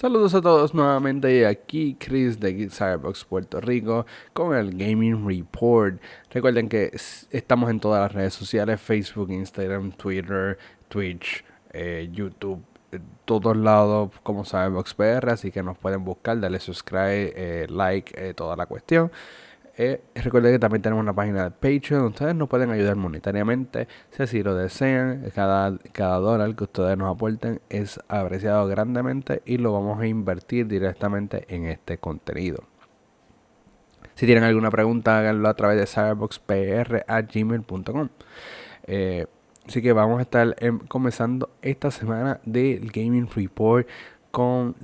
Saludos a todos nuevamente aquí Chris de Cyberbox Puerto Rico con el Gaming Report. Recuerden que estamos en todas las redes sociales, Facebook, Instagram, Twitter, Twitch, eh, YouTube, todos lados como Cyberbox PR, así que nos pueden buscar, darle subscribe, eh, like, eh, toda la cuestión. Eh, recuerden que también tenemos una página de Patreon ustedes nos pueden ayudar monetariamente. Si así lo desean, cada, cada dólar que ustedes nos aporten es apreciado grandemente y lo vamos a invertir directamente en este contenido. Si tienen alguna pregunta, háganlo a través de cyberboxpr.gmail.com. Eh, así que vamos a estar em, comenzando esta semana del Gaming Report con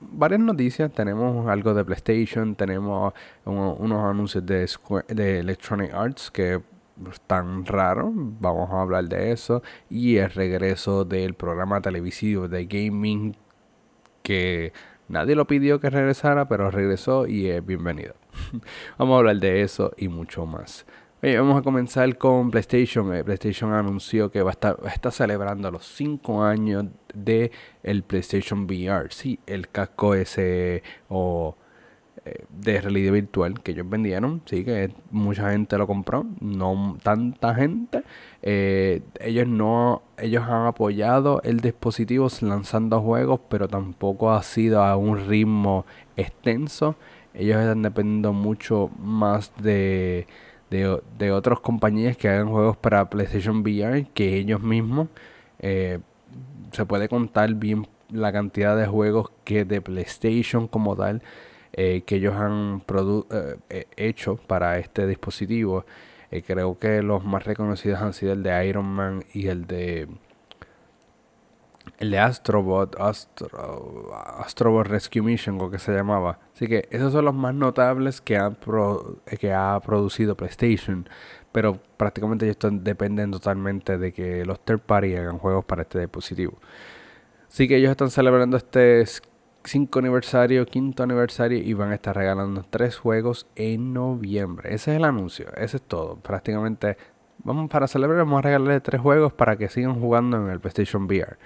varias noticias. Tenemos algo de PlayStation, tenemos unos anuncios de, de Electronic Arts que están raros. Vamos a hablar de eso. Y el regreso del programa televisivo de gaming que nadie lo pidió que regresara, pero regresó y es bienvenido. Vamos a hablar de eso y mucho más vamos a comenzar con PlayStation. Eh, PlayStation anunció que va a estar, celebrando los 5 años de el PlayStation VR. Sí, el casco ese o eh, de realidad virtual que ellos vendieron. Sí, que mucha gente lo compró. No tanta gente. Eh, ellos no, ellos han apoyado el dispositivo lanzando juegos, pero tampoco ha sido a un ritmo extenso. Ellos están dependiendo mucho más de de, de otras compañías que hagan juegos para PlayStation VR que ellos mismos. Eh, se puede contar bien la cantidad de juegos que de PlayStation como tal eh, que ellos han eh, hecho para este dispositivo. creo que los más reconocidos han sido el de Iron Man y el de el de Astrobot, Astro, Astrobot Rescue Mission, o que se llamaba. Así que esos son los más notables que, han que ha producido PlayStation. Pero prácticamente esto dependen totalmente de que los third party hagan juegos para este dispositivo. Así que ellos están celebrando este 5 aniversario, quinto aniversario y van a estar regalando tres juegos en noviembre. Ese es el anuncio, ese es todo. Prácticamente vamos para celebrar, vamos a regalarle tres juegos para que sigan jugando en el PlayStation VR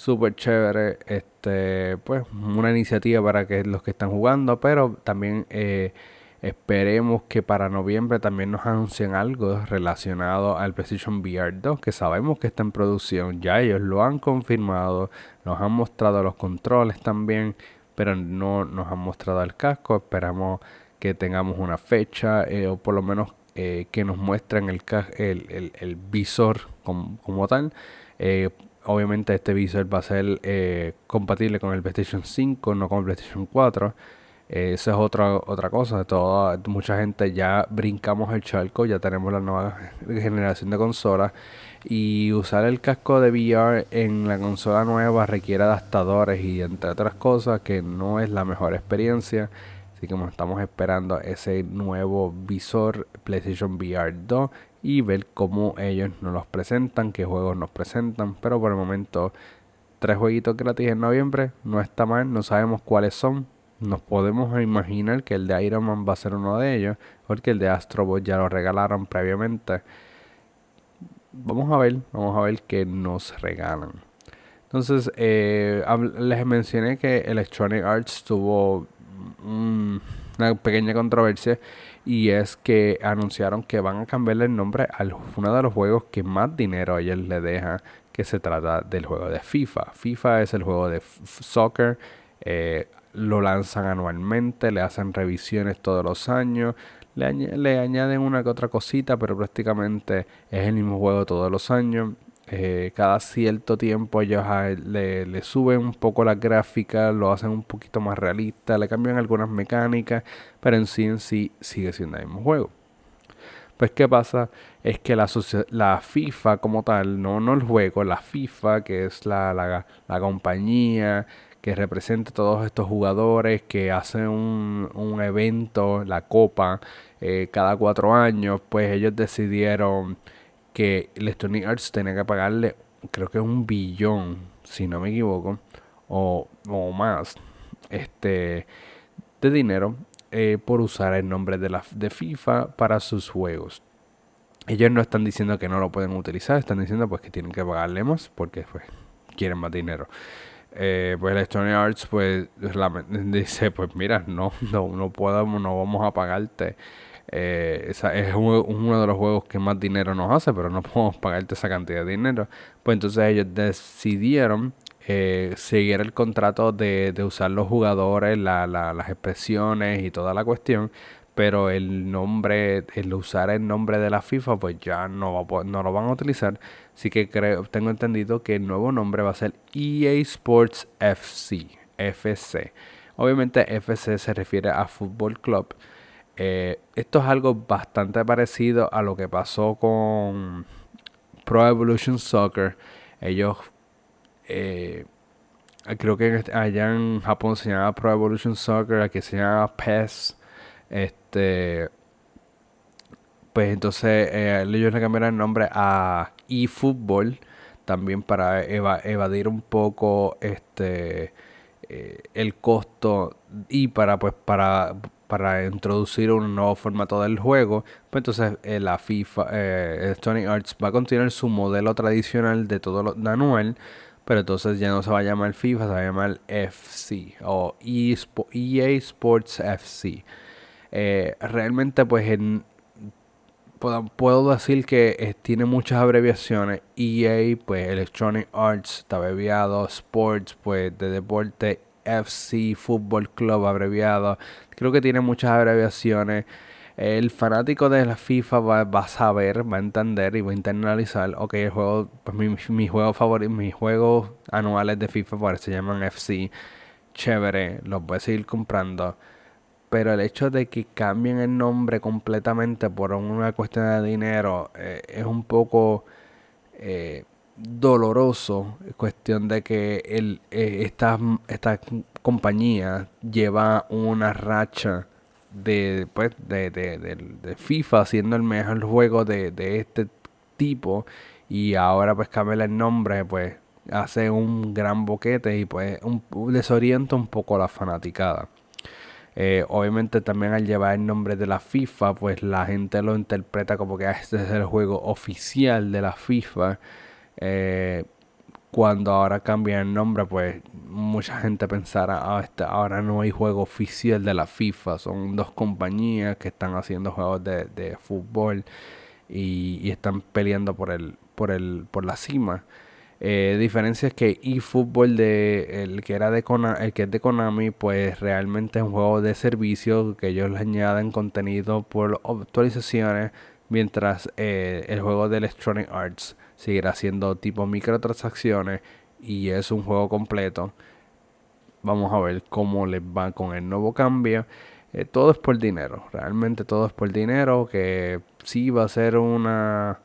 súper chévere. Este, pues, una iniciativa para que los que están jugando, pero también eh, esperemos que para noviembre también nos anuncien algo relacionado al PlayStation VR 2, que sabemos que está en producción. Ya ellos lo han confirmado, nos han mostrado los controles también, pero no nos han mostrado el casco. Esperamos que tengamos una fecha eh, o por lo menos eh, que nos muestren el, el, el, visor como, como tal obviamente este visor va a ser eh, compatible con el PlayStation 5, no con el PlayStation 4. Eh, esa es otra, otra cosa. Toda, mucha gente ya brincamos el charco, ya tenemos la nueva generación de consolas. Y usar el casco de VR en la consola nueva requiere adaptadores y entre otras cosas que no es la mejor experiencia. Así que estamos esperando ese nuevo visor PlayStation VR 2 y ver cómo ellos nos los presentan, qué juegos nos presentan. Pero por el momento, tres jueguitos gratis en noviembre, no está mal, no sabemos cuáles son. Nos podemos imaginar que el de Iron Man va a ser uno de ellos, porque el de Astrobot ya lo regalaron previamente. Vamos a ver, vamos a ver qué nos regalan. Entonces, eh, les mencioné que Electronic Arts tuvo una pequeña controversia y es que anunciaron que van a cambiarle el nombre a uno de los juegos que más dinero a ellos le deja, que se trata del juego de FIFA. FIFA es el juego de soccer, eh, lo lanzan anualmente, le hacen revisiones todos los años, le, le añaden una que otra cosita, pero prácticamente es el mismo juego todos los años. Eh, cada cierto tiempo ellos le, suben un poco la gráfica, lo hacen un poquito más realista, le cambian algunas mecánicas, pero en sí en sí sigue siendo el mismo juego. Pues qué pasa es que la, la FIFA como tal, no, no el juego, la FIFA, que es la, la, compañía que representa a todos estos jugadores, que hacen un, un evento, la copa, eh, cada cuatro años, pues ellos decidieron que Electronic Arts tenía que pagarle, creo que un billón, si no me equivoco, o, más, este, de dinero eh, por usar el nombre de, la, de FIFA para sus juegos. Ellos no están diciendo que no lo pueden utilizar, están diciendo pues que tienen que pagarle más porque pues quieren más dinero. eh, pues Electronic Arts pues dice, pues mira, no, no, no podemos, no vamos a pagarte. Eh, esa es uno de los juegos que más dinero nos hace, pero no podemos pagarte esa cantidad de dinero. Pues entonces ellos decidieron eh, seguir el contrato de, de usar los jugadores, la, la, las expresiones y toda la cuestión, pero el nombre, el usar el nombre de la FIFA, pues ya no, va, no lo van a utilizar. Así que creo, tengo entendido que el nuevo nombre va a ser EA Sports FC, FC. Obviamente FC se refiere a Fútbol Club. Eh, esto es algo bastante parecido a lo que pasó con Pro Evolution Soccer. Ellos, eh, creo que allá en Japón se llama Pro Evolution Soccer, aquí se llama PES. Este, pues entonces eh, ellos le cambiaron el nombre a eFootball también para evadir un poco este el costo y para pues para para introducir un nuevo formato del juego pues entonces eh, la FIFA Electronic Arts va a continuar su modelo tradicional de todo lo de anual pero entonces ya no se va a llamar FIFA se va a llamar FC o EA Sports FC eh, realmente pues en, puedo, decir que eh, tiene muchas abreviaciones. EA, pues Electronic Arts, está abreviado. Sports, pues de deporte. FC, Football Club, abreviado. Creo que tiene muchas abreviaciones. El fanático de la FIFA va, a saber, va a entender y va a internalizar. Ok, el juego, pues mi, mi mis juegos anuales de FIFA pues, se llaman FC. Chévere, los voy a seguir comprando pero el hecho de que cambien el nombre completamente por una cuestión de dinero eh, es un poco eh, doloroso. Cuestión de que el, eh, esta, esta compañía lleva una racha de, pues, de, de, de, FIFA siendo el mejor juego de, este tipo y ahora pues cambia el nombre pues hace un gran boquete y pues un, desorienta un poco la fanaticada. Eh, obviamente también al llevar el nombre de la FIFA, pues la gente lo interpreta como que este es el juego oficial de la FIFA. Eh, cuando ahora cambia el nombre, pues mucha gente pensará, ah, este, ahora no hay juego oficial de la FIFA, son dos compañías que están haciendo juegos de, fútbol y, y, están peleando por el, por el, por la cima. Eh, diferencia es que eFootball de el que era de el que es de Konami, pues realmente es un juego de servicio que ellos le añaden contenido por actualizaciones, mientras eh, el juego de Electronic Arts seguirá siendo tipo microtransacciones y es un juego completo. Vamos a ver cómo les va con el nuevo cambio. Eh, todo es por dinero, realmente todo es por dinero, que sí va a ser una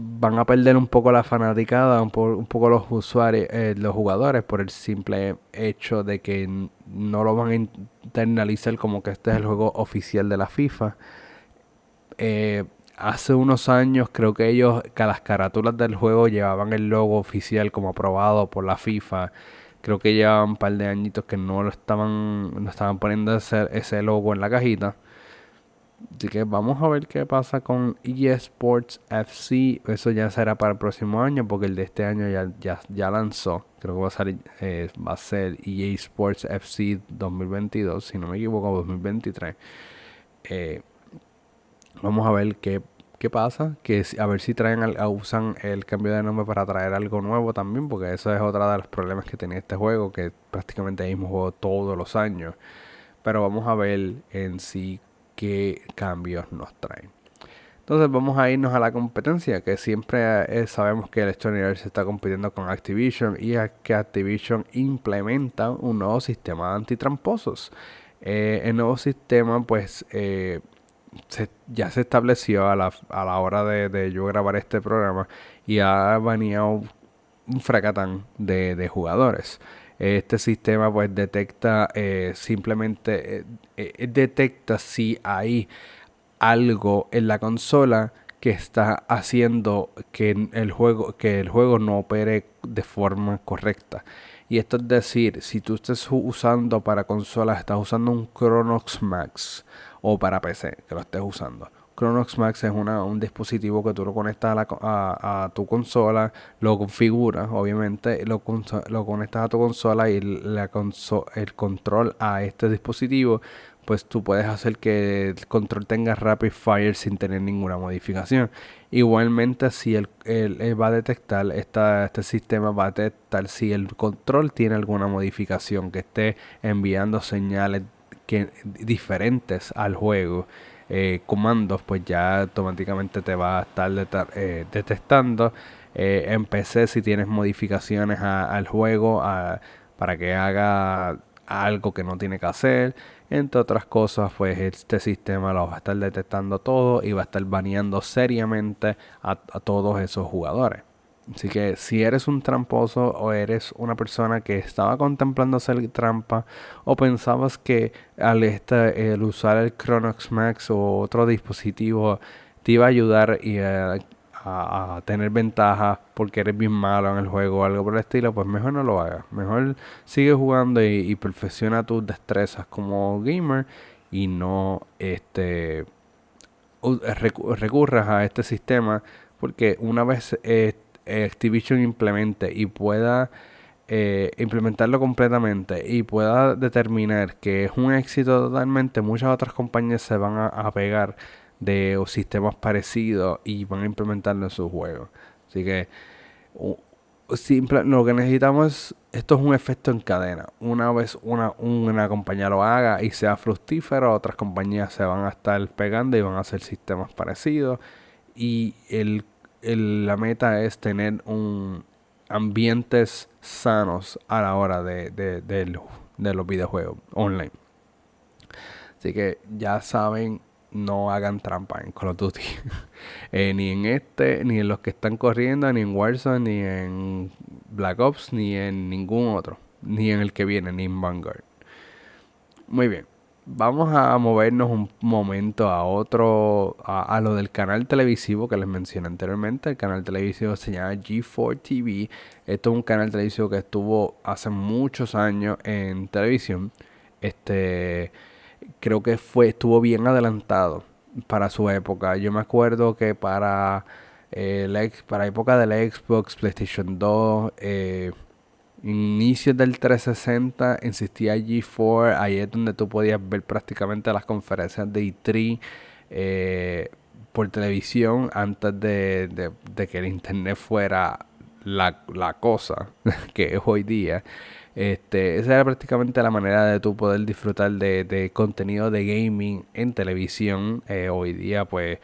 van a perder un poco la fanaticada, un, poco los usuarios, eh, los jugadores, por el simple hecho de que no lo van a internalizar como que este es el juego oficial de la FIFA. Eh, hace unos años creo que ellos, que las carátulas del juego llevaban el logo oficial como aprobado por la FIFA. Creo que llevaban un par de añitos que no lo estaban, no estaban poniendo ese, ese logo en la cajita. Así que vamos a ver qué pasa con eSports FC. Eso ya será para el próximo año porque el de este año ya, ya, lanzó. Creo que va a, ser, eh, va a ser EA Sports FC 2022, si no me equivoco, 2023. Eh, vamos a ver qué, qué pasa. Que, a ver si traen usan el cambio de nombre para traer algo nuevo también. Porque eso es otra de los problemas que tenía este juego. Que prácticamente es el mismo juego todos los años. Pero vamos a ver en sí qué cambios nos traen. Entonces vamos a irnos a la competencia, que siempre eh, sabemos que Electronic Arts está compitiendo con Activision y que Activision implementa un nuevo sistema de antitramposos. Eh, el nuevo sistema pues eh, ya se estableció a la, a la hora de, yo grabar este programa y ha baneado un fracatán de, de jugadores. Este sistema pues detecta eh, simplemente eh, eh, detecta si hay algo en la consola que está haciendo que el juego que el juego no opere de forma correcta. Y esto es decir si tú estás usando para consolas estás usando un Chronox Max o para PC que lo estés usando Chronox Max es una, un dispositivo que tú lo conectas a, tu consola, lo configuras, obviamente, lo, lo conectas a tu consola y la el control a este dispositivo pues tú puedes hacer que el control tenga rapid fire sin tener ninguna modificación. Igualmente, si el, va a detectar, esta, este sistema va a detectar si el control tiene alguna modificación que esté enviando señales diferentes al juego. Eh, comandos, pues ya automáticamente te va a estar eh, detectando. Eh, en PC, si tienes modificaciones al juego para que haga algo que no tiene que hacer. Entre otras cosas, pues este sistema lo va a estar detectando todo y va a estar baneando seriamente a, todos esos jugadores. Así que si eres un tramposo o eres una persona que estaba contemplando hacer trampa o pensabas que al este, el usar el Chronox Max o otro dispositivo te iba a ayudar y a a, tener ventaja porque eres bien malo en el juego o algo por el estilo, pues mejor no lo hagas. Mejor sigue jugando y, perfecciona tus destrezas como gamer y no este recurras a este sistema porque una vez eh, Activision implemente y pueda eh, implementarlo completamente y pueda determinar que es un éxito totalmente, muchas otras compañías se van a pegar de sistemas parecidos y van a implementarlo en sus juegos. Así que simple, lo que necesitamos es, esto es un efecto en cadena. Una vez una, una compañía lo haga y sea fructífero, otras compañías se van a estar pegando y van a hacer sistemas parecidos. Y el, la meta es tener un ambientes sanos a la hora de, de, de los videojuegos online. Así que ya saben no hagan trampa en Call of Duty. Eh, ni en este, ni en los que están corriendo, ni en Warzone, ni en Black Ops, ni en ningún otro. Ni en el que viene, ni en Vanguard. Muy bien. Vamos a movernos un momento a otro, a, lo del canal televisivo que les mencioné anteriormente. El canal televisivo se llama G4 TV. Esto es un canal televisivo que estuvo hace muchos años en televisión. Este creo que fue estuvo bien adelantado para su época. Yo me acuerdo que para eh, la, para época de la Xbox, PlayStation 2, eh, inicios del 360 existía G4, ahí es donde tú podías ver prácticamente las conferencias de E3 eh, por televisión antes de, que el internet fuera la, la cosa que es hoy día. Este, esa era prácticamente la manera de tú poder disfrutar de, contenido de gaming en televisión. Eh, hoy día, pues,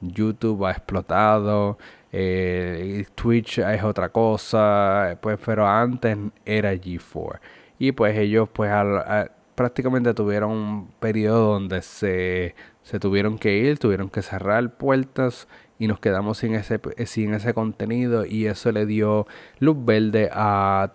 YouTube ha explotado, eh, Twitch es otra cosa, pues, pero antes era G4. Y pues ellos, pues, prácticamente tuvieron un periodo donde se, se tuvieron que ir, tuvieron que cerrar puertas y nos quedamos sin ese, sin ese contenido y eso le dio luz verde a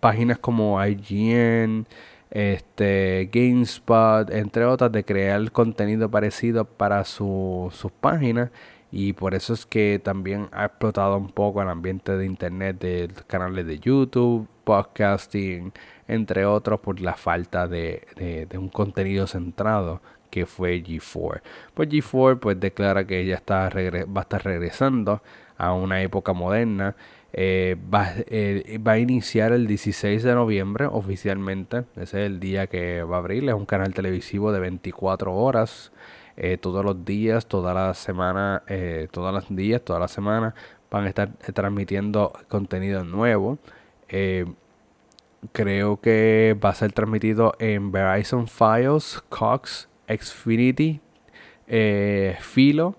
páginas como IGN, este, GameSpot, entre otras, de crear contenido parecido para sus páginas. Y por eso es que también ha explotado un poco el ambiente de internet de canales de YouTube, podcasting, entre otros, por la falta de, de, un contenido centrado que fue G4. Pues G4 pues declara que ella está va a estar regresando a una época moderna eh, va, eh, va, a iniciar el 16 de noviembre oficialmente. Ese es el día que va a abrir. Es un canal televisivo de 24 horas. Eh, todos los días, toda la semana, todos los días, toda la semana van a estar transmitiendo contenido nuevo. creo que va a ser transmitido en Verizon Files, Cox, Xfinity, Filo.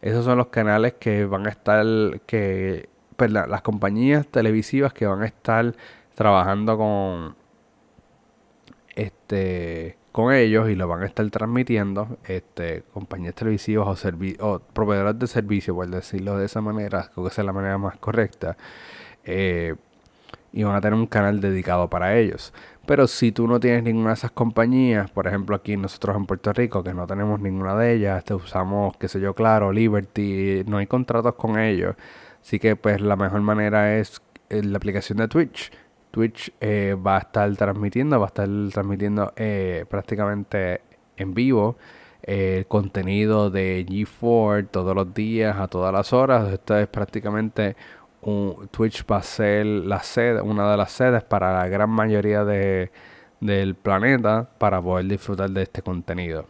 Esos son los canales que van a estar, que las compañías televisivas que van a estar trabajando con este con ellos y lo van a estar transmitiendo este compañías televisivas o, o proveedores de servicios por decirlo de esa manera creo que esa es la manera más correcta eh, y van a tener un canal dedicado para ellos pero si tú no tienes ninguna de esas compañías por ejemplo aquí nosotros en Puerto Rico que no tenemos ninguna de ellas este, usamos qué sé yo claro Liberty no hay contratos con ellos Así que pues la mejor manera es eh, la aplicación de Twitch. Twitch eh, va a estar transmitiendo, va a estar transmitiendo eh, prácticamente en vivo el contenido de G4 todos los días, a todas las horas. Esto es prácticamente un, Twitch va a ser la sede, una de las sedes para la gran mayoría de, del planeta para poder disfrutar de este contenido.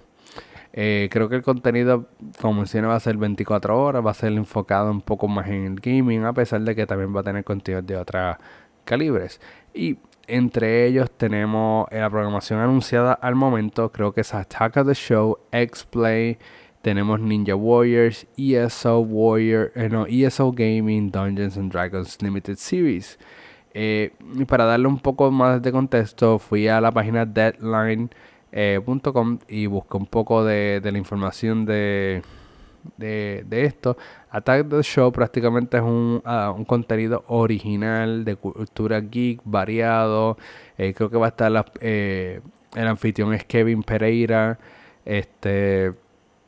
Eh, creo que el contenido, como mencioné, va a ser 24 horas, va a ser enfocado un poco más en el gaming, a pesar de que también va a tener contenido de otras calibres. Y entre ellos tenemos la programación anunciada al momento, creo que es Attack of the Show, X-Play, tenemos Ninja Warriors, ESO Warrior, eh, no, ESO Gaming, Dungeons and Dragons Limited Series. Eh, y para darle un poco más de contexto, fui a la página deadline.com eh, y busqué un poco de, la información de, de, esto. Attack the Show prácticamente es un, ah, un contenido original de cultura geek, variado. Eh, creo que va a estar eh, el anfitrión es Kevin Pereira. Este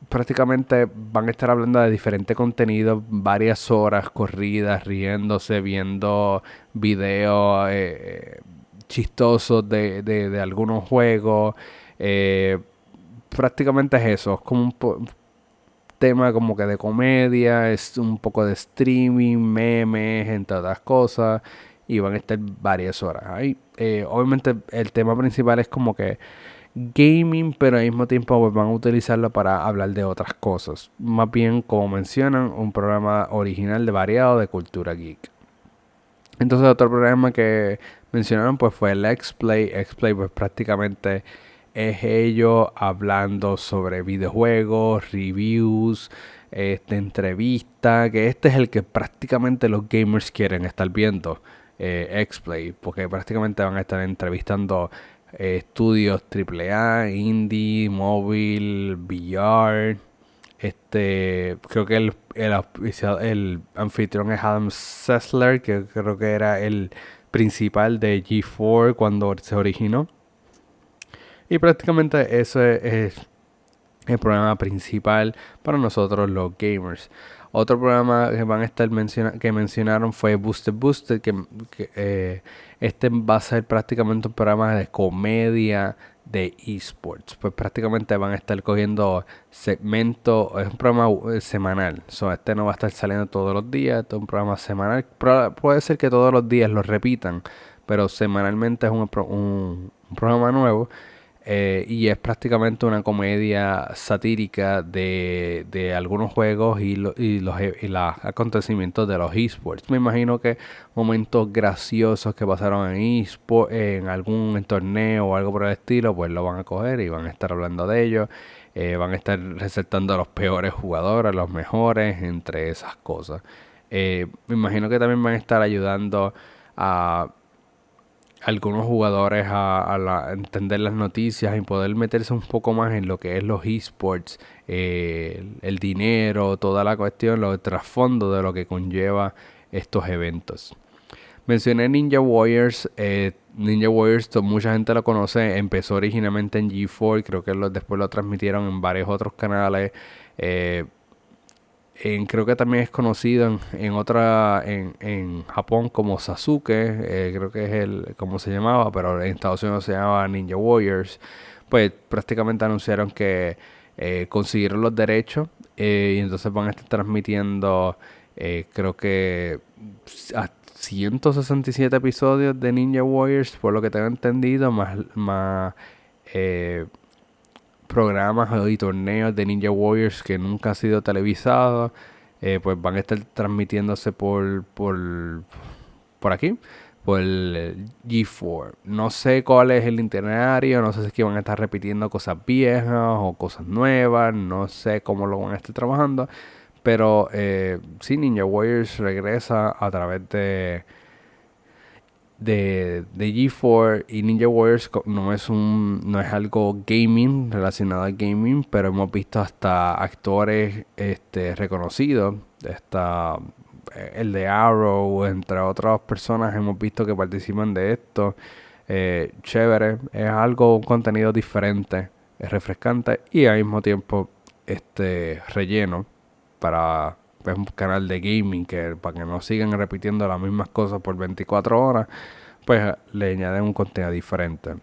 prácticamente van a estar hablando de diferentes contenidos, varias horas corridas, riéndose, viendo videos eh, chistosos de, de, de, algunos juegos. prácticamente es eso, es como un, tema como que de comedia, es un poco de streaming, memes, entre otras cosas, y van a estar varias horas. Ahí, eh, obviamente el tema principal es como que gaming, pero al mismo tiempo pues, van a utilizarlo para hablar de otras cosas. Más bien, como mencionan, un programa original de variado de cultura geek. Entonces otro programa que mencionaron pues fue el X-Play. X-Play pues prácticamente es ellos hablando sobre videojuegos, reviews, este, entrevistas, que este es el que prácticamente los gamers quieren estar viendo, eh, X-Play, porque prácticamente van a estar entrevistando eh, estudios AAA, indie, móvil, VR. Este, creo que el, el, el anfitrión es Adam Sessler, que creo que era el principal de G4 cuando se originó. Y prácticamente ese es el programa principal para nosotros los gamers. Otro programa que van a estar que mencionaron fue Booster Booster, que, eh, este va a ser prácticamente un programa de comedia de esports. Pues prácticamente van a estar cogiendo segmentos, es un programa eh, semanal. So, este no va a estar saliendo todos los días, este es un programa semanal. puede ser que todos los días lo repitan, pero semanalmente es un programa nuevo eh, y es prácticamente una comedia satírica de, de algunos juegos y, y los, y los acontecimientos de los esports. Me imagino que momentos graciosos que pasaron en esports, en algún torneo o algo por el estilo, pues lo van a coger y van a estar hablando de ellos. Eh, van a estar resaltando a los peores jugadores, los mejores, entre esas cosas. Eh, me imagino que también van a estar ayudando a algunos jugadores a, entender las noticias y poder meterse un poco más en lo que es los esports, eh, el, dinero, toda la cuestión, lo trasfondo de lo que conlleva estos eventos. Mencioné Ninja Warriors. Eh, Ninja Warriors, mucha gente lo conoce. Empezó originalmente en G4. Creo que después lo transmitieron en varios otros canales. Eh, creo que también es conocido en, otra en, Japón como Sasuke eh, creo que es el como se llamaba pero en Estados Unidos se llamaba Ninja Warriors. Pues prácticamente anunciaron que eh, consiguieron los derechos eh, y entonces van a estar transmitiendo creo que a 167 episodios de Ninja Warriors por lo que tengo entendido más más programas y torneos de Ninja Warriors que nunca han sido televisados, eh, pues van a estar transmitiéndose por, por, por aquí, por el G4. No sé cuál es el itinerario, no sé si es que van a estar repitiendo cosas viejas o cosas nuevas, no sé cómo lo van a estar trabajando, pero eh, sí, Ninja Warriors regresa a través de de, de G4 y Ninja Warriors no es un no es algo gaming relacionado al gaming pero hemos visto hasta actores este reconocidos. Está eh, el de Arrow entre otras personas hemos visto que participan de esto. Eh, chévere es algo un contenido diferente es refrescante y al mismo tiempo este relleno para es un canal de gaming que para que no sigan repitiendo las mismas cosas por 24 horas, pues le añaden un contenido diferente.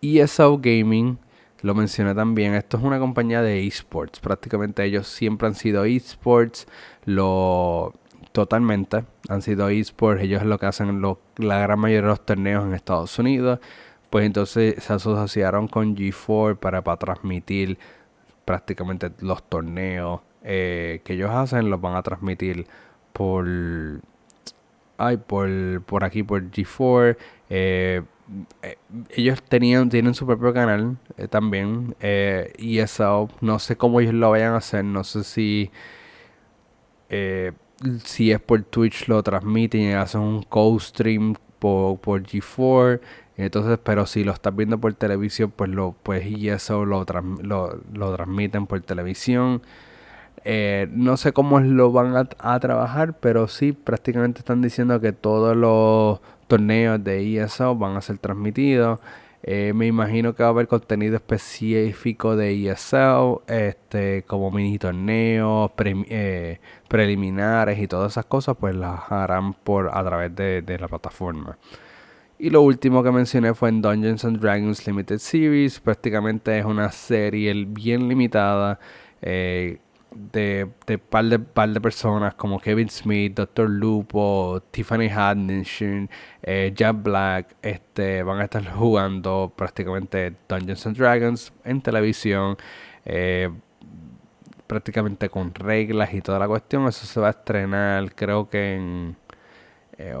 ESO Gaming lo mencioné también, esto es una compañía de esports. Prácticamente ellos siempre han sido esports. Lo totalmente han sido esports. Ellos es lo que hacen la gran mayoría de los torneos en Estados Unidos. Pues entonces se asociaron con G4 para, para transmitir prácticamente los torneos eh, que ellos hacen. Los van a transmitir por ay, por, por aquí, por G4. Eh, eh, ellos tenían, tienen su propio canal también. y eso, no sé cómo ellos lo vayan a hacer. No sé si, si es por Twitch lo transmiten y hacen un co-stream por, por G4. Entonces, pero si lo estás viendo por televisión, pues lo, pues y eso lo, lo, lo transmiten por televisión. Eh, no sé cómo lo van a, trabajar, pero sí, prácticamente están diciendo que todos los torneos de ESO van a ser transmitidos. Eh, me imagino que va a haber contenido específico de ESL, este, como mini torneos, eh, preliminares y todas esas cosas, pues las harán por a través de, la plataforma. Y lo último que mencioné fue en Dungeons and Dragons Limited Series. Prácticamente es una serie bien limitada. De, de, par de par de personas como Kevin Smith, Dr. Lupo, Tiffany Haddish, eh, Jack Black, este, van a estar jugando prácticamente Dungeons and Dragons en televisión, eh, prácticamente con reglas y toda la cuestión. Eso se va a estrenar creo que en eh,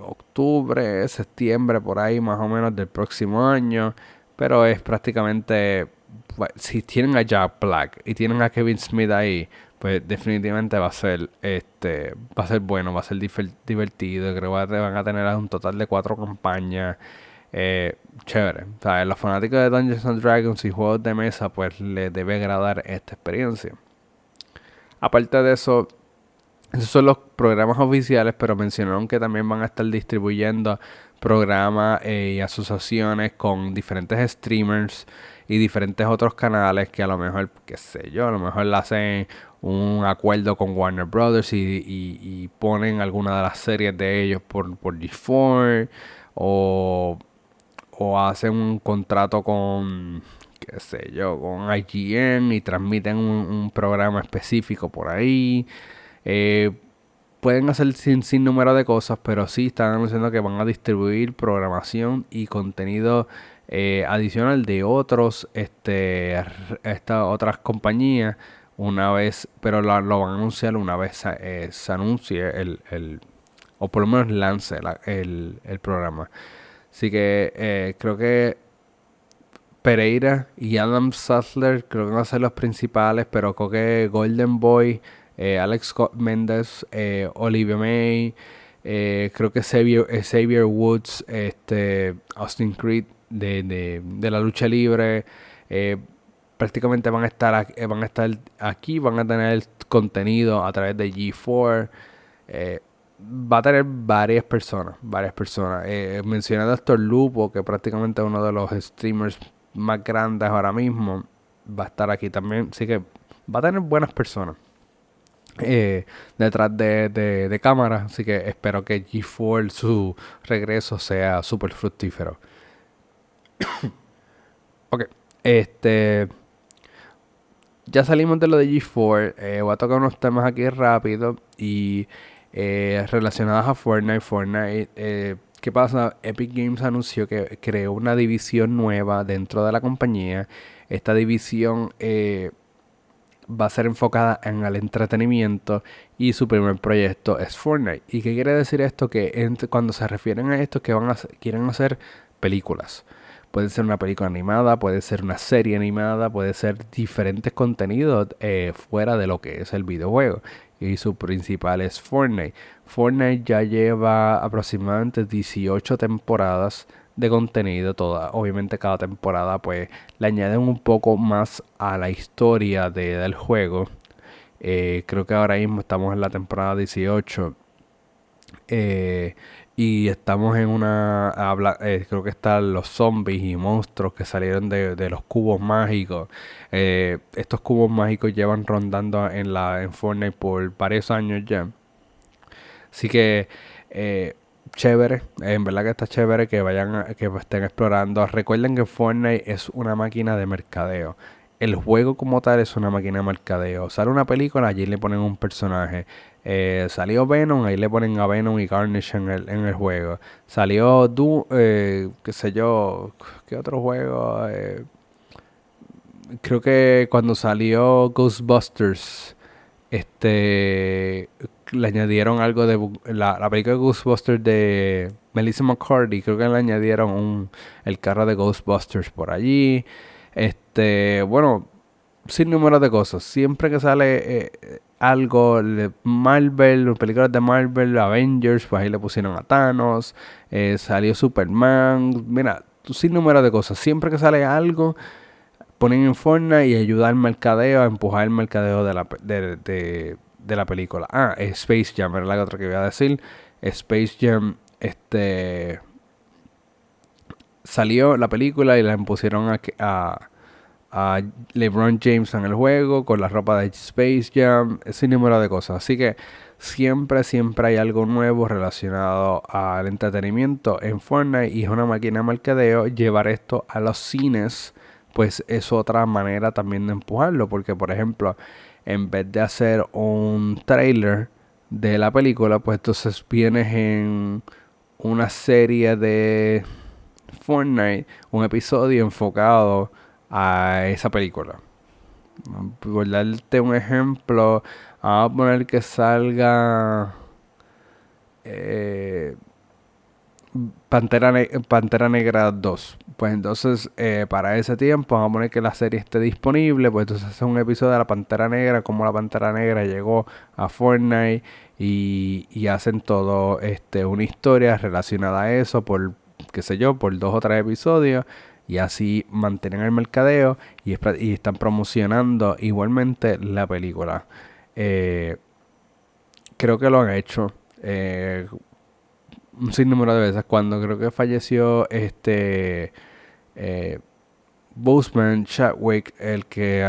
octubre, septiembre, por ahí más o menos del próximo año. Pero es prácticamente si tienen a Jack Black y tienen a Kevin Smith ahí, pues definitivamente va a ser este va a ser bueno, va a ser divertido. Creo que van a tener un total de cuatro campañas. Eh, chévere. O los fanáticos de Dungeons and Dragons y juegos de mesa, pues les debe agradar esta experiencia. Aparte de eso, esos son los programas oficiales, pero mencionaron que también van a estar distribuyendo programas eh, y asociaciones con diferentes streamers y diferentes otros canales que a lo mejor, qué sé yo, a lo mejor le hacen un acuerdo con Warner Brothers y, ponen alguna de las series de ellos por, por G4 o, o hacen un contrato con, qué sé yo, con IGN y transmiten un, programa específico por ahí. Eh, pueden hacer sin, sin número de cosas, pero sí están anunciando que van a distribuir programación y contenido eh, adicional de otros, este, estas otras compañías una vez, pero lo, van a anunciar una vez eh, se anuncie el, el, o por lo menos lance el, el, programa. Así que eh, creo que Pereira y Adam Sattler creo que van a ser los principales, pero creo que Golden Boy, Alex Méndez, Olivia May, creo que Xavier, Xavier Woods, este, Austin Creed de, de, la lucha libre. Eh, prácticamente van a estar eh, van a estar aquí, van a tener el contenido a través de G4. Eh, va a tener varias personas, varias personas. mencioné a Doctor Lupo, que prácticamente es uno de los streamers más grandes ahora mismo. Va a estar aquí también. Así que va a tener buenas personas. detrás de, de, de cámara. Así que espero que G4 su regreso sea súper fructífero. ok, este. Ya salimos de lo de G4. Eh, voy a tocar unos temas aquí rápido y eh, relacionados a Fortnite. Fortnite, eh, ¿qué pasa? Epic Games anunció que creó una división nueva dentro de la compañía. Esta división va a ser enfocada en el entretenimiento y su primer proyecto es Fortnite. ¿Y qué quiere decir esto? Que cuando se refieren a esto, que van a, quieren hacer películas. Puede ser una película animada, puede ser una serie animada, puede ser diferentes contenidos eh, fuera de lo que es el videojuego. Y su principal es Fortnite. Fortnite ya lleva aproximadamente 18 temporadas de contenido. Toda, obviamente cada temporada pues le añaden un poco más a la historia del juego. Eh, creo que ahora mismo estamos en la temporada 18. Eh, y estamos en una. Habla, eh, creo que están los zombies y monstruos que salieron de, los cubos mágicos. Eh, estos cubos mágicos llevan rondando en la en Fortnite por varios años ya. Así que. Eh, chévere, en verdad que está chévere que vayan, que estén explorando. Recuerden que Fortnite es una máquina de mercadeo. El juego como tal es una máquina de mercadeo. Sale una película, allí le ponen un personaje. Eh, salió Venom, ahí le ponen a Venom y Garnish en el, en el juego. Salió Du, eh, qué sé yo, ¿qué otro juego? Eh, creo que cuando salió Ghostbusters, este le añadieron algo de la, la película de Ghostbusters de Melissa McCarthy, creo que le añadieron un, el carro de Ghostbusters por allí. Este, bueno, sin número de cosas. Siempre que sale eh, algo de Marvel, películas de Marvel, Avengers, pues ahí le pusieron a Thanos. Eh, salió Superman. Mira, sin número de cosas. Siempre que sale algo, ponen en Fortnite y ayuda al mercadeo a empujar el mercadeo de la, de, de la película. Ah, Space Jam, era la otra que iba a decir. Space Jam, este. Salió la película y la pusieron a, a, a, LeBron James en el juego con la ropa de Space Jam, ese número de cosas. Así que siempre, siempre hay algo nuevo relacionado al entretenimiento en Fortnite y es una máquina de mercadeo. Llevar esto a los cines, pues es otra manera también de empujarlo, porque por ejemplo en vez de hacer un trailer de la película, pues entonces vienes en una serie de Fortnite, un episodio enfocado a esa película. Por darte un ejemplo, vamos a poner que salga eh, Pantera, Pantera Negra 2. Pues entonces, eh, para ese tiempo, vamos a poner que la serie esté disponible. Pues entonces es un episodio de la Pantera Negra, como la Pantera Negra llegó a Fortnite y, hacen todo este, una historia relacionada a eso por, qué sé yo, por dos o tres episodios. Y así mantienen el mercadeo y, están promocionando igualmente la película. Eh, creo que lo han hecho. Eh, un sinnúmero de veces. Cuando creo que falleció este eh, Boseman Chadwick, el que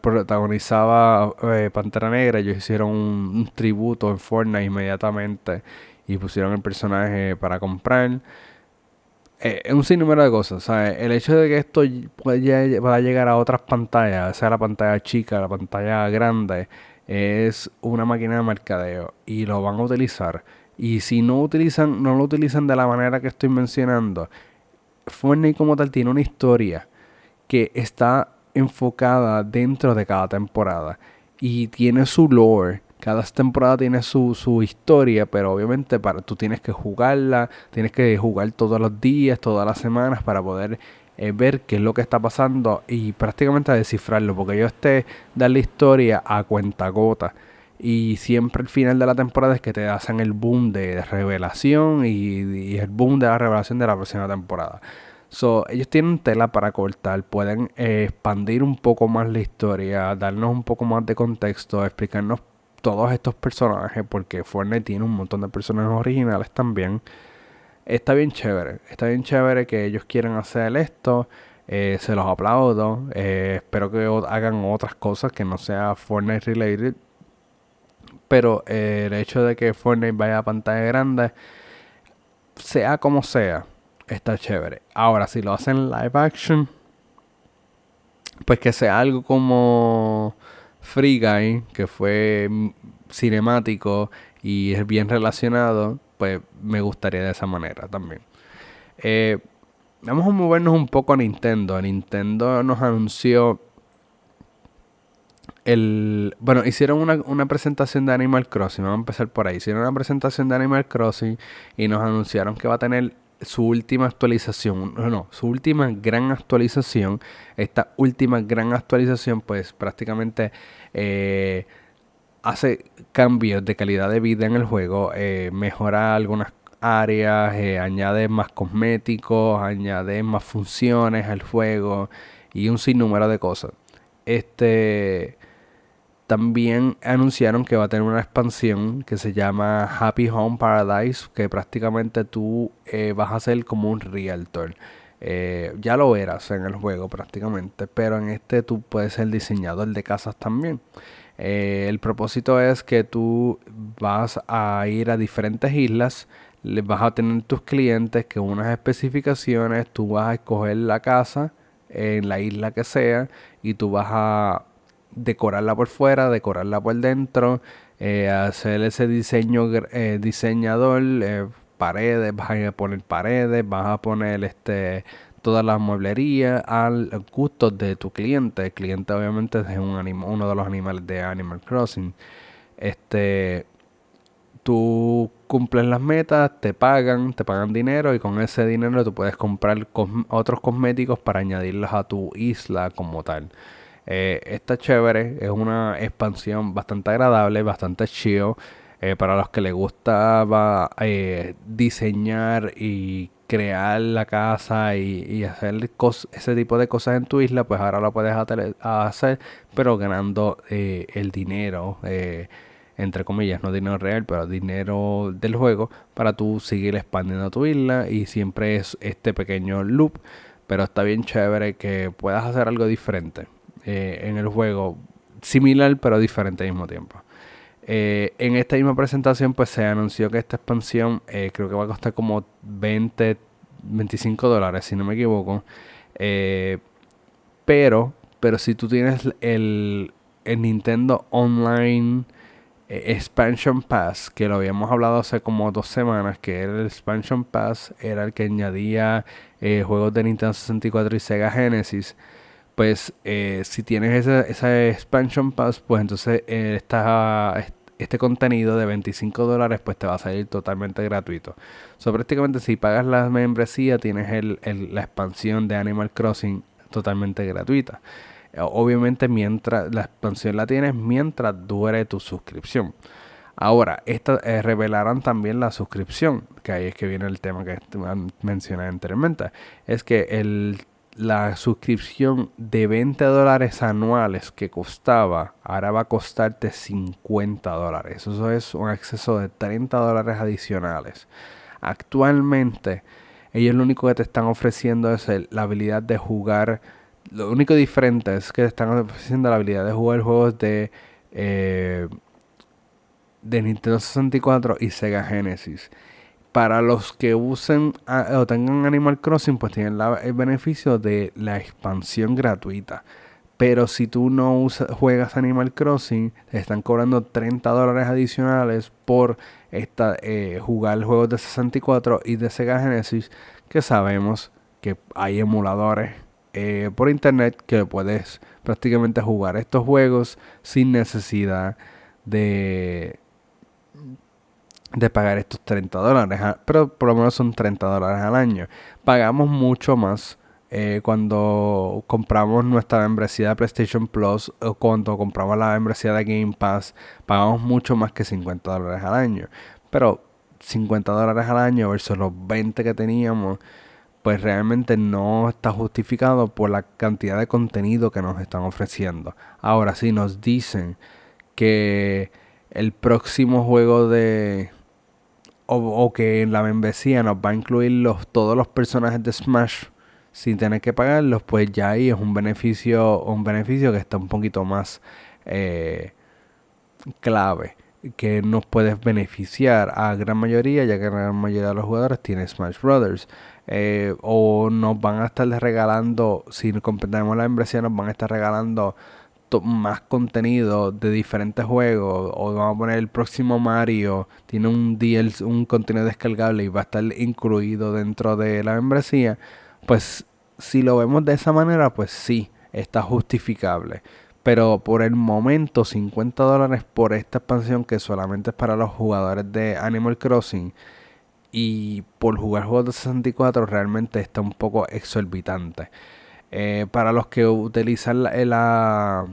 protagonizaba eh, Pantera Negra, ellos hicieron un, tributo en Fortnite inmediatamente y pusieron el personaje para comprar. Eh, un sinnúmero de cosas. El hecho de que esto pueda llegar a otras pantallas, sea la pantalla chica, la pantalla grande, es una máquina de mercadeo y lo van a utilizar. Y si no utilizan, no lo utilizan de la manera que estoy mencionando, Fortnite como tal tiene una historia que está enfocada dentro de cada temporada y tiene su lore. Cada temporada tiene su, su historia, pero obviamente para, tú tienes que jugarla, tienes que jugar todos los días, todas las semanas para poder eh, ver qué es lo que está pasando y prácticamente descifrarlo, porque yo esté dar la historia a cuenta gota. Y siempre el final de la temporada es que te hacen el boom de revelación y, el boom de la revelación de la próxima temporada. So, ellos tienen tela para cortar, pueden eh, expandir un poco más la historia, darnos un poco más de contexto, explicarnos todos estos personajes, porque Fortnite tiene un montón de personajes originales también. Está bien chévere, está bien chévere que ellos quieran hacer esto. Eh, se los aplaudo. Eh, espero que hagan otras cosas que no sea Fortnite related pero eh, el hecho de que Fortnite vaya a pantalla grande, sea como sea, está chévere. Ahora, si lo hacen live action, pues que sea algo como Free Guy, que fue cinemático y es bien relacionado, pues me gustaría de esa manera también. Eh, vamos a movernos un poco a Nintendo. Nintendo nos anunció el, bueno, hicieron una, presentación de Animal Crossing, vamos a empezar por ahí. Hicieron una presentación de Animal Crossing y nos anunciaron que va a tener su última actualización, no, su última gran actualización. Esta última gran actualización, pues prácticamente eh, hace cambios de calidad de vida en el juego, eh, mejora algunas áreas, eh, añade más cosméticos, añade más funciones al juego y un sinnúmero de cosas. Este también anunciaron que va a tener una expansión que se llama Happy Home Paradise, que prácticamente tú eh, vas a ser como un realtor. Eh, ya lo eras en el juego prácticamente, pero en este tú puedes ser diseñador de casas también. Eh, el propósito es que tú vas a ir a diferentes islas, les vas a tener tus clientes que unas especificaciones, tú vas a escoger la casa en la isla que sea y tú vas a decorarla por fuera, decorarla por dentro, eh, hacer ese diseño eh, diseñador, eh, paredes, vas a poner paredes, vas a poner este toda la mueblería al gusto de tu cliente. El cliente obviamente es un uno de los animales de Animal Crossing. Este tú cumples las metas, te pagan, te pagan dinero y con ese dinero tú puedes comprar otros cosméticos para añadirlos a tu isla como tal. Eh, está chévere, es una expansión bastante agradable, bastante chill. Eh, para los que les gusta eh, diseñar y crear la casa y, hacer ese tipo de cosas en tu isla, pues ahora lo puedes hacer, pero ganando el dinero entre comillas, no dinero real, pero dinero del juego, para tú seguir expandiendo tu isla y siempre es este pequeño loop, pero está bien chévere que puedas hacer algo diferente eh, en el juego, similar pero diferente al mismo tiempo. Eh, en esta misma presentación pues se anunció que esta expansión eh, creo que va a costar como 20, 25 dólares si no me equivoco. pero, pero si tú tienes el, el Nintendo Online expansion Pass, que lo habíamos hablado hace como dos semanas, que era el Expansion Pass, era el que añadía juegos de Nintendo 64 y Sega Genesis. Pues eh, si tienes ese, Expansion Pass, pues entonces este contenido de 25 dólares pues te va a salir totalmente gratuito. So, prácticamente si pagas la membresía tienes la expansión de Animal Crossing totalmente gratuita. Obviamente mientras la expansión la tienes mientras dure tu suscripción. Ahora, esta, eh, revelarán también la suscripción, que ahí es que viene el tema que mencioné anteriormente. Es que el, la suscripción de 20 dólares anuales que costaba, ahora va a costarte 50 dólares. Eso es un acceso de 30 dólares adicionales. Actualmente, ellos lo único que te están ofreciendo es la habilidad de jugar lo único diferente es que están ofreciendo la habilidad de jugar juegos de, eh, de Nintendo 64 y Sega Genesis. Para los que usen o tengan Animal Crossing, pues tienen el beneficio de la expansión gratuita. Pero si tú no juegas Animal Crossing, te están cobrando 30 dólares adicionales por esta, eh, jugar juegos de 64 y de Sega Genesis, que sabemos que hay emuladores eh, por internet que puedes prácticamente jugar estos juegos sin necesidad de, de pagar estos 30 dólares. Pero por lo menos son 30 dólares al año. Pagamos mucho más eh, cuando compramos nuestra membresía de PlayStation Plus o cuando compramos la membresía de Game Pass. Pagamos mucho más que 50 dólares al año. Pero 50 dólares al año versus los 20 que teníamos pues realmente no está justificado por la cantidad de contenido que nos están ofreciendo. Ahora sí nos dicen que el próximo juego de o, que en la membresía nos va a incluir los, todos los personajes de Smash sin tener que pagarlos, pues ya ahí es un beneficio, un beneficio que está un poquito más eh, clave que nos puede beneficiar a gran mayoría, ya que la gran mayoría de los jugadores tiene Smash Brothers. Eh, o nos van a estar regalando, si completamos la membresía, nos van a estar regalando más contenido de diferentes juegos. O vamos a poner el próximo Mario, tiene un un contenido descargable y va a estar incluido dentro de la membresía. Pues si lo vemos de esa manera, pues sí, está justificable. Pero por el momento, 50 dólares por esta expansión que solamente es para los jugadores de Animal Crossing. Y por jugar juegos de 64 realmente está un poco exorbitante. Eh, para los que utilizan la, la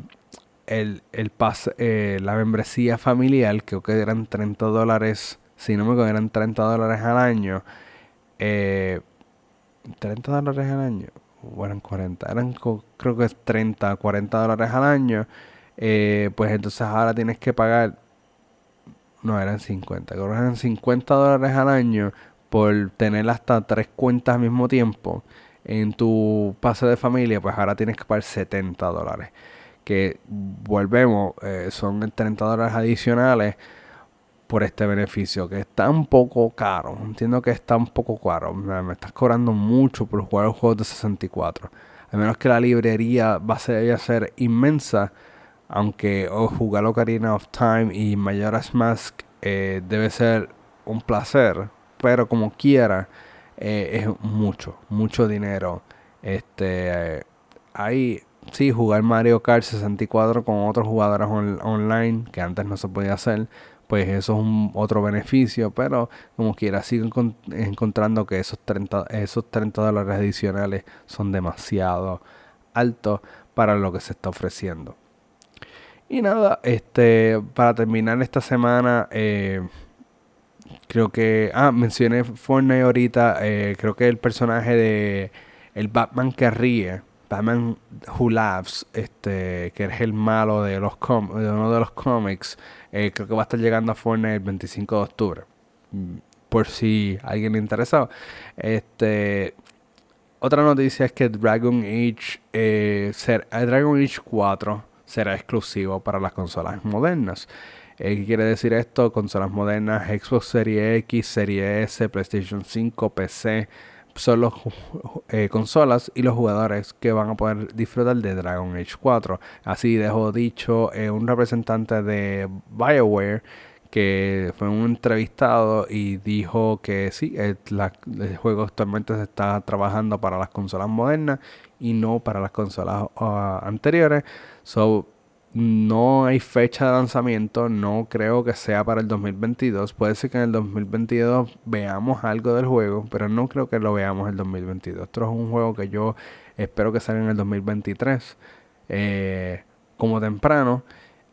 el, el eh, la membresía familiar, creo que eran 30 dólares, si no me acuerdo, eran 30 dólares al año. 30 eh, dólares al año o eran 40, eran creo que es 30, 40 dólares al año, eh, pues entonces ahora tienes que pagar, no eran 50, creo que eran 50 dólares al año por tener hasta tres cuentas al mismo tiempo en tu pase de familia, pues ahora tienes que pagar 70 dólares. Que volvemos, eh, son 30 dólares adicionales por este beneficio, que está un poco caro. Entiendo que está un poco caro. Me, estás cobrando mucho por jugar los juegos de 64. A menos que la librería va a ser, inmensa, aunque jugar Ocarina of Time y Majora's Mask eh, debe ser un placer, pero como quiera, eh, es mucho, mucho dinero. Este, hay, sí, jugar Mario Kart 64 con otros jugadores online, que antes no se podía hacer, pues eso es un otro beneficio, pero como quiera, sigo encontrando que esos 30, esos 30 dólares adicionales son demasiado altos para lo que se está ofreciendo. Y nada, este, para terminar esta semana, eh, creo que, ah, mencioné Fortnite ahorita, eh, creo que el personaje de el Batman que ríe, Batman Who Laughs, este, que es el malo de, los de uno de los cómics, eh, creo que va a estar llegando a Fortnite el 25 de octubre. Mm, por si alguien le interesado. Este, otra noticia es que Dragon Age, eh, Dragon Age 4 será exclusivo para las consolas modernas. ¿Qué quiere decir esto? Consolas modernas, Xbox Series X, Series S, PlayStation 5, PC son las eh, consolas y los jugadores que van a poder disfrutar de Dragon Age 4. Así dejó dicho eh, un representante de BioWare que fue un entrevistado y dijo que sí, el, juego actualmente se está trabajando para las consolas modernas y no para las consolas ah, anteriores. So, no hay fecha de lanzamiento, no creo que sea para el 2022. Puede ser que en el 2022 veamos algo del juego, pero no creo que lo veamos en el 2022. Esto es un juego que yo espero que salga en el 2023, eh, como temprano.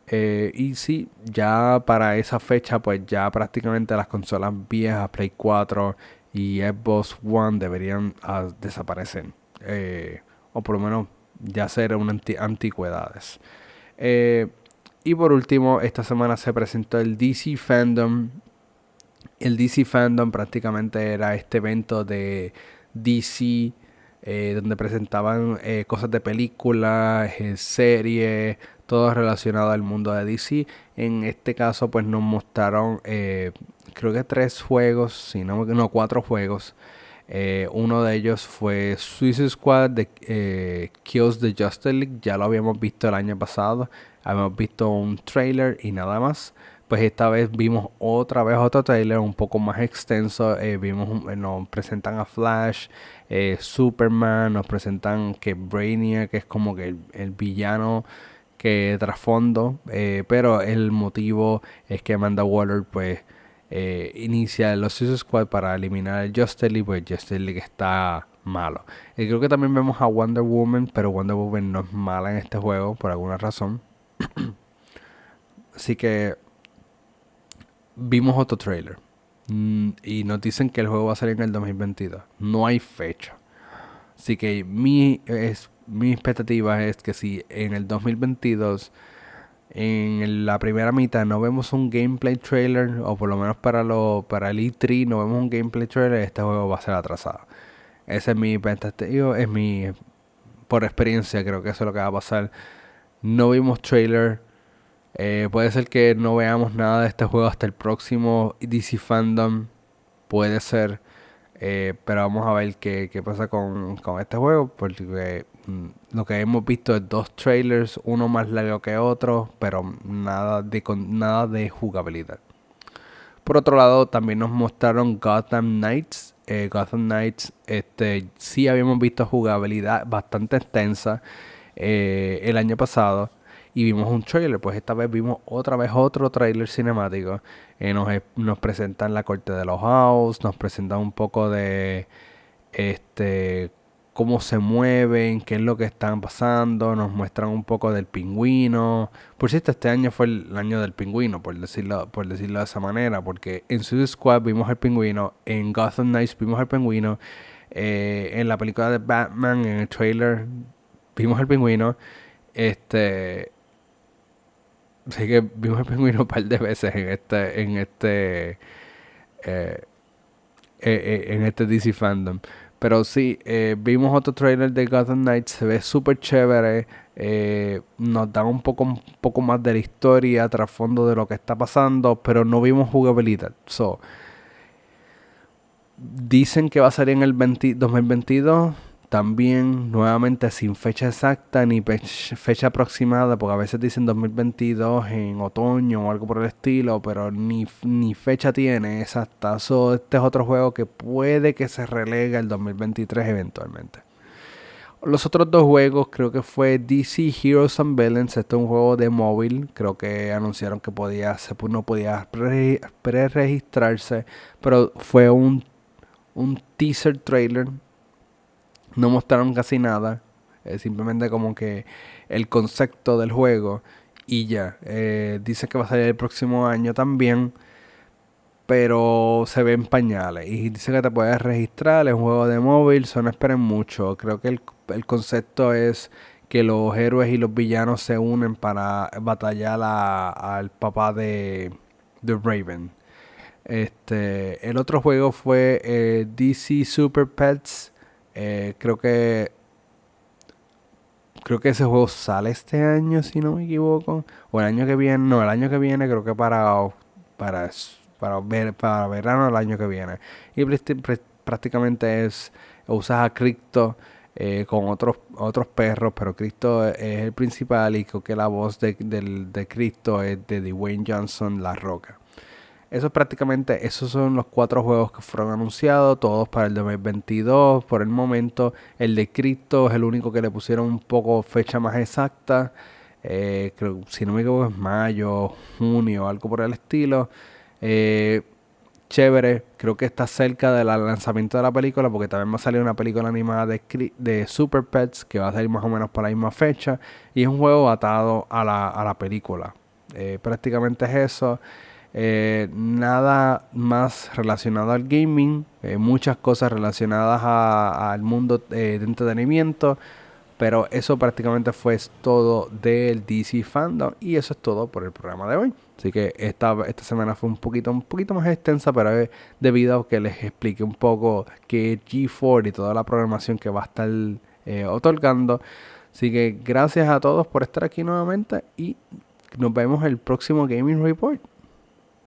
Eh, y sí, ya para esa fecha, pues ya prácticamente las consolas viejas, Play 4 y Xbox One deberían ah, desaparecer. Eh, o por lo menos ya ser una antigüedades. Eh, y por último, esta semana se presentó el DC Fandom. El DC Fandom prácticamente era este evento de DC eh, donde presentaban eh, cosas de películas, series, todo relacionado al mundo de DC. En este caso, pues nos mostraron, creo que tres juegos, si no, no cuatro juegos. Uno de ellos fue Suicide Squad de Kills the Justice League. Ya lo habíamos visto el año pasado. Habíamos visto un trailer y nada más. Pues esta vez vimos otra vez otro trailer un poco más extenso. Eh, vimos, eh, nos presentan a Flash, eh, Superman, nos presentan que Brainiac, que es como que el, villano que trasfondo. pero el motivo es que Amanda Waller pues inicia los Suicide Squad para eliminar el Justice League, pues Justice League está malo. Y creo que también vemos a Wonder Woman, pero Wonder Woman no es mala en este juego por alguna razón. Así que vimos otro trailer. Mm, y nos dicen que el juego va a salir en el 2022. No hay fecha. Así que mi, es, mi expectativa es que si en el 2022, en la primera mitad, no vemos un gameplay trailer, o por lo menos para, lo, para el E3 no vemos un gameplay trailer, este juego va a ser atrasado. Ese es mi expectativa, es mi... Por experiencia creo que eso es lo que va a pasar no vimos trailer. Eh, puede ser que no veamos nada de este juego hasta el próximo DC Fandom. Puede ser. Eh, pero vamos a ver qué, pasa con, este juego. Porque mm, lo que hemos visto es dos trailers, uno más largo que otro, pero nada de, nada de jugabilidad. Por otro lado, también nos mostraron Gotham Knights. Eh, Gotham Knights, este, sí habíamos visto jugabilidad bastante extensa. Eh, el año pasado y vimos un trailer. Pues esta vez vimos otra vez otro trailer cinemático. Eh, nos, nos, presentan la corte de los house, nos presentan un poco de este cómo se mueven, qué es lo que están pasando, nos muestran un poco del pingüino. Por cierto, este año fue el año del pingüino, por decirlo, por decirlo de esa manera, porque en Suicide Squad vimos el pingüino, en Gotham Knights vimos el pingüino, eh, en la película de Batman, en el trailer vimos el pingüino. Este. Así que vimos el pingüino un par de veces en este. En este. Eh, eh, en este DC fandom. Pero sí, eh, vimos otro trailer de Gotham Knights, se ve súper chévere. Eh, nos da un poco, un poco más de la historia, trasfondo de lo que está pasando, pero no vimos jugabilidad. So, dicen que va a salir en el 2022 también nuevamente sin fecha exacta ni fecha aproximada, porque a veces dicen 2022 en otoño o algo por el estilo, pero ni, ni fecha tiene exacta. So, este es otro juego que puede que se relegue el 2023 eventualmente. Los otros dos juegos creo que fue DC Heroes and Villains. Este es un juego de móvil. Creo que anunciaron que podía, no podía pre-registrarse. Pero fue un, un teaser trailer no mostraron casi nada. simplemente como que el concepto del juego. Y ya. Eh, dice que va a salir el próximo año también. Pero se ve en pañales. Y dice que te puedes registrar. Es un juego de móvil. No esperen mucho. Creo que el, concepto es que los héroes y los villanos se unen para batallar al papá de, de Raven. Este, el otro juego fue eh, DC Super Pets. Eh, creo que creo que ese juego sale este año, si no me equivoco. O el año que viene, no, el año que viene creo que para para para, ver, para verano el año que viene. Y prácticamente es usas a Crypto eh, con otros otros perros, pero Cristo es el principal y creo que la voz de, de Cristo es de Dwayne Johnson, La Roca. Eso prácticamente, esos son los cuatro juegos que fueron anunciados, todos para el 2022. Por el momento, el de Cristo es el único que le pusieron un poco fecha más exacta. Eh, creo, si no me equivoco, es mayo, junio, algo por el estilo. Eh, chévere, creo que está cerca del lanzamiento de la película, porque también va a salir una película animada de, Super Pets que va a salir más o menos para la misma fecha. Y es un juego atado a la, a la película. Eh, prácticamente es eso. Eh, nada más relacionado al gaming, eh, muchas cosas relacionadas al mundo eh, de entretenimiento, pero eso prácticamente fue todo del DC Fandom y eso es todo por el programa de hoy. Así que esta, esta semana fue un poquito, un poquito más extensa, pero es debido a que les expliqué un poco que G4 y toda la programación que va a estar otorgando. Así que gracias a todos por estar aquí nuevamente y nos vemos el próximo Gaming Report.